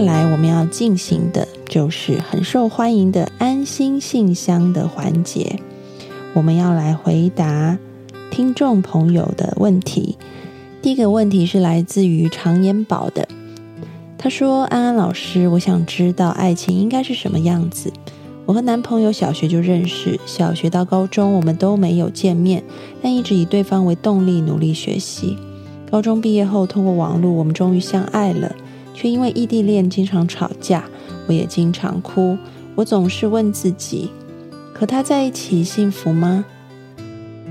来我们要进行的就是很受欢迎的安心信箱的环节，我们要来回答听众朋友的问题。第一个问题是来自于常言宝的，他说：“安安老师，我想知道爱情应该是什么样子。我和男朋友小学就认识，小学到高中我们都没有见面，但一直以对方为动力努力学习。高中毕业后，通过网络，我们终于相爱了。”却因为异地恋经常吵架，我也经常哭。我总是问自己：和他在一起幸福吗？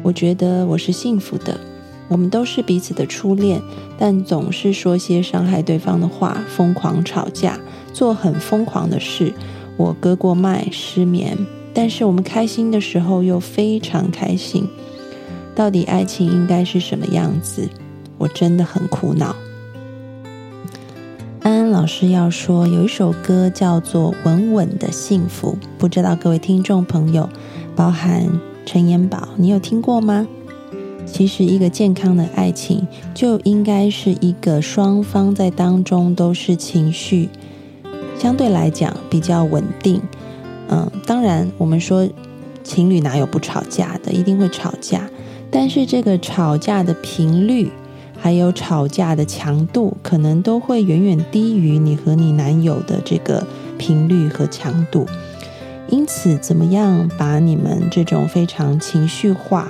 我觉得我是幸福的。我们都是彼此的初恋，但总是说些伤害对方的话，疯狂吵架，做很疯狂的事。我割过脉，失眠，但是我们开心的时候又非常开心。到底爱情应该是什么样子？我真的很苦恼。老师要说，有一首歌叫做《稳稳的幸福》，不知道各位听众朋友，包含陈延宝，你有听过吗？其实，一个健康的爱情就应该是一个双方在当中都是情绪相对来讲比较稳定。嗯，当然，我们说情侣哪有不吵架的，一定会吵架，但是这个吵架的频率。还有吵架的强度，可能都会远远低于你和你男友的这个频率和强度。因此，怎么样把你们这种非常情绪化、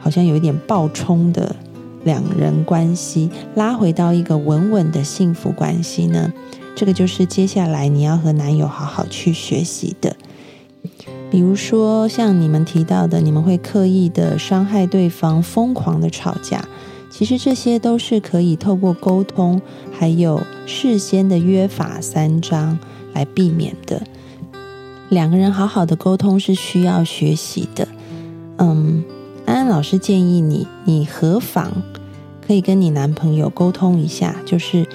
好像有一点暴冲的两人关系，拉回到一个稳稳的幸福关系呢？这个就是接下来你要和男友好好去学习的。比如说，像你们提到的，你们会刻意的伤害对方，疯狂的吵架。其实这些都是可以透过沟通，还有事先的约法三章来避免的。两个人好好的沟通是需要学习的。嗯，安安老师建议你，你何妨可以跟你男朋友沟通一下，就是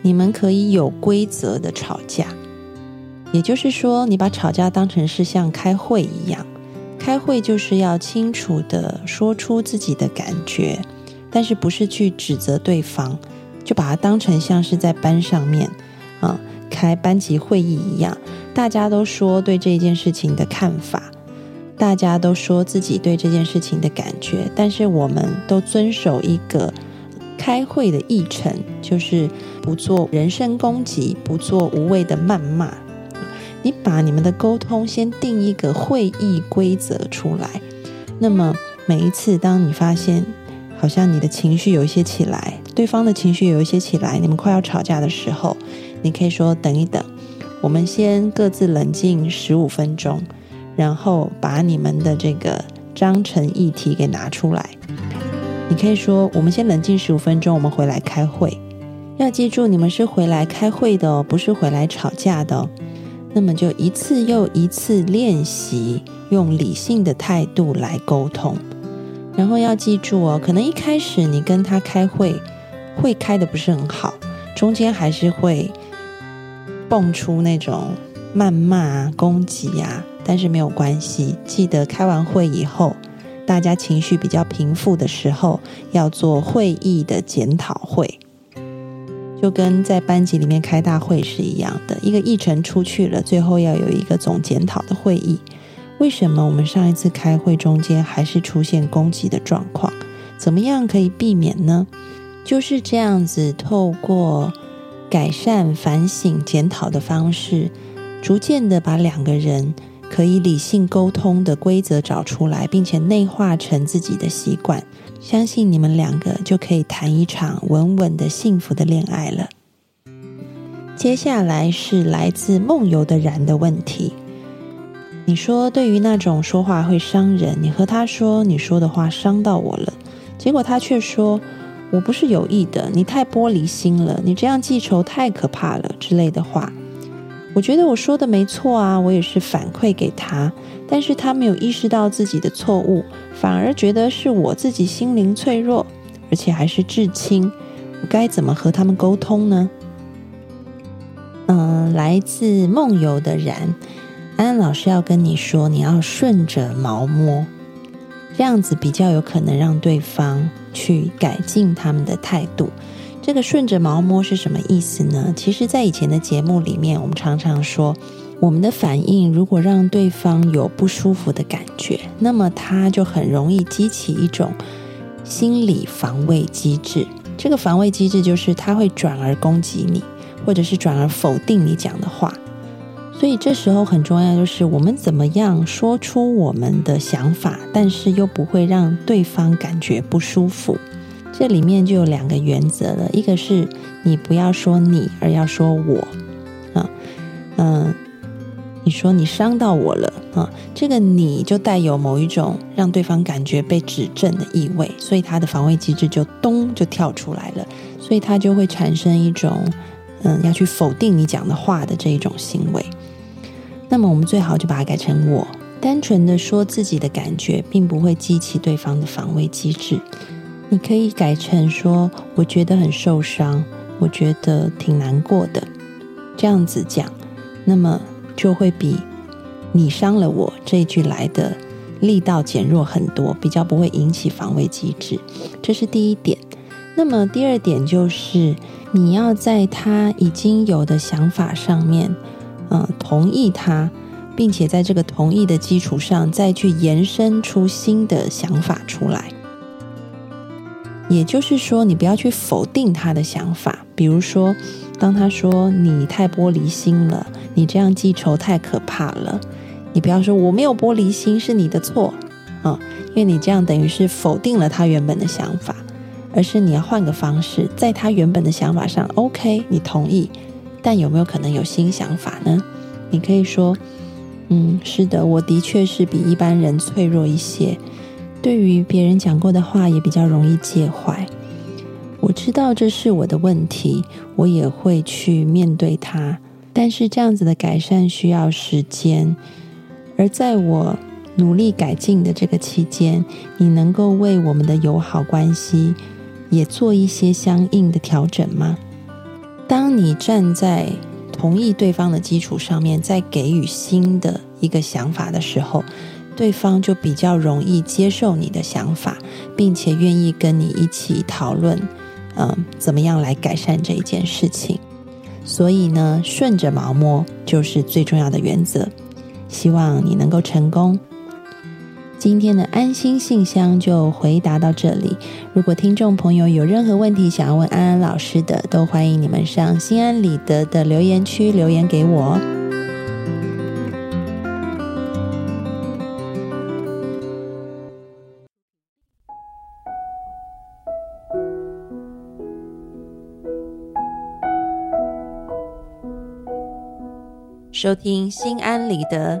你们可以有规则的吵架。也就是说，你把吵架当成是像开会一样，开会就是要清楚的说出自己的感觉。但是不是去指责对方，就把它当成像是在班上面啊开班级会议一样，大家都说对这件事情的看法，大家都说自己对这件事情的感觉，但是我们都遵守一个开会的议程，就是不做人身攻击，不做无谓的谩骂。你把你们的沟通先定一个会议规则出来，那么每一次当你发现。好像你的情绪有一些起来，对方的情绪有一些起来，你们快要吵架的时候，你可以说等一等，我们先各自冷静十五分钟，然后把你们的这个章程议题给拿出来。你可以说我们先冷静十五分钟，我们回来开会。要记住，你们是回来开会的哦，不是回来吵架的哦。那么就一次又一次练习，用理性的态度来沟通。然后要记住哦，可能一开始你跟他开会，会开的不是很好，中间还是会蹦出那种谩骂啊、攻击啊，但是没有关系。记得开完会以后，大家情绪比较平复的时候，要做会议的检讨会，就跟在班级里面开大会是一样的，一个议程出去了，最后要有一个总检讨的会议。为什么我们上一次开会中间还是出现攻击的状况？怎么样可以避免呢？就是这样子，透过改善、反省、检讨的方式，逐渐的把两个人可以理性沟通的规则找出来，并且内化成自己的习惯。相信你们两个就可以谈一场稳稳的幸福的恋爱了。接下来是来自梦游的然的问题。你说，对于那种说话会伤人，你和他说你说的话伤到我了，结果他却说我不是有意的，你太玻璃心了，你这样记仇太可怕了之类的话。我觉得我说的没错啊，我也是反馈给他，但是他没有意识到自己的错误，反而觉得是我自己心灵脆弱，而且还是至亲，我该怎么和他们沟通呢？嗯，来自梦游的然。安安老师要跟你说，你要顺着毛摸，这样子比较有可能让对方去改进他们的态度。这个顺着毛摸是什么意思呢？其实，在以前的节目里面，我们常常说，我们的反应如果让对方有不舒服的感觉，那么他就很容易激起一种心理防卫机制。这个防卫机制就是他会转而攻击你，或者是转而否定你讲的话。所以这时候很重要，就是我们怎么样说出我们的想法，但是又不会让对方感觉不舒服。这里面就有两个原则了，一个是你不要说你，而要说我啊，嗯，你说你伤到我了啊，这个你就带有某一种让对方感觉被指正的意味，所以他的防卫机制就咚就跳出来了，所以他就会产生一种嗯要去否定你讲的话的这一种行为。那么我们最好就把它改成我，单纯的说自己的感觉，并不会激起对方的防卫机制。你可以改成说：“我觉得很受伤，我觉得挺难过的。”这样子讲，那么就会比“你伤了我”这一句来的力道减弱很多，比较不会引起防卫机制。这是第一点。那么第二点就是，你要在他已经有的想法上面，嗯，同意他，并且在这个同意的基础上，再去延伸出新的想法出来。也就是说，你不要去否定他的想法。比如说，当他说你太玻璃心了，你这样记仇太可怕了，你不要说我没有玻璃心是你的错啊，因为你这样等于是否定了他原本的想法，而是你要换个方式，在他原本的想法上，OK，你同意，但有没有可能有新想法呢？你可以说，嗯，是的，我的确是比一般人脆弱一些。对于别人讲过的话，也比较容易介怀。我知道这是我的问题，我也会去面对它。但是这样子的改善需要时间，而在我努力改进的这个期间，你能够为我们的友好关系也做一些相应的调整吗？当你站在同意对方的基础上面，再给予新的一个想法的时候。对方就比较容易接受你的想法，并且愿意跟你一起讨论，嗯，怎么样来改善这一件事情。所以呢，顺着毛摸就是最重要的原则。希望你能够成功。今天的安心信箱就回答到这里。如果听众朋友有任何问题想要问安安老师的，都欢迎你们上心安理得的留言区留言给我。收听心安理得，